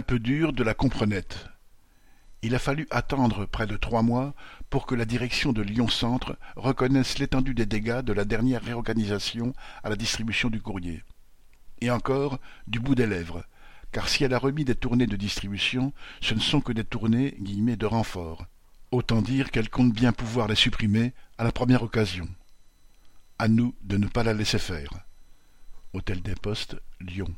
un peu dur de la comprenette. Il a fallu attendre près de trois mois pour que la direction de Lyon-Centre reconnaisse l'étendue des dégâts de la dernière réorganisation à la distribution du courrier. Et encore, du bout des lèvres, car si elle a remis des tournées de distribution, ce ne sont que des tournées guillemets, de renfort. Autant dire qu'elle compte bien pouvoir les supprimer à la première occasion. À nous de ne pas la laisser faire. Hôtel des Postes, Lyon.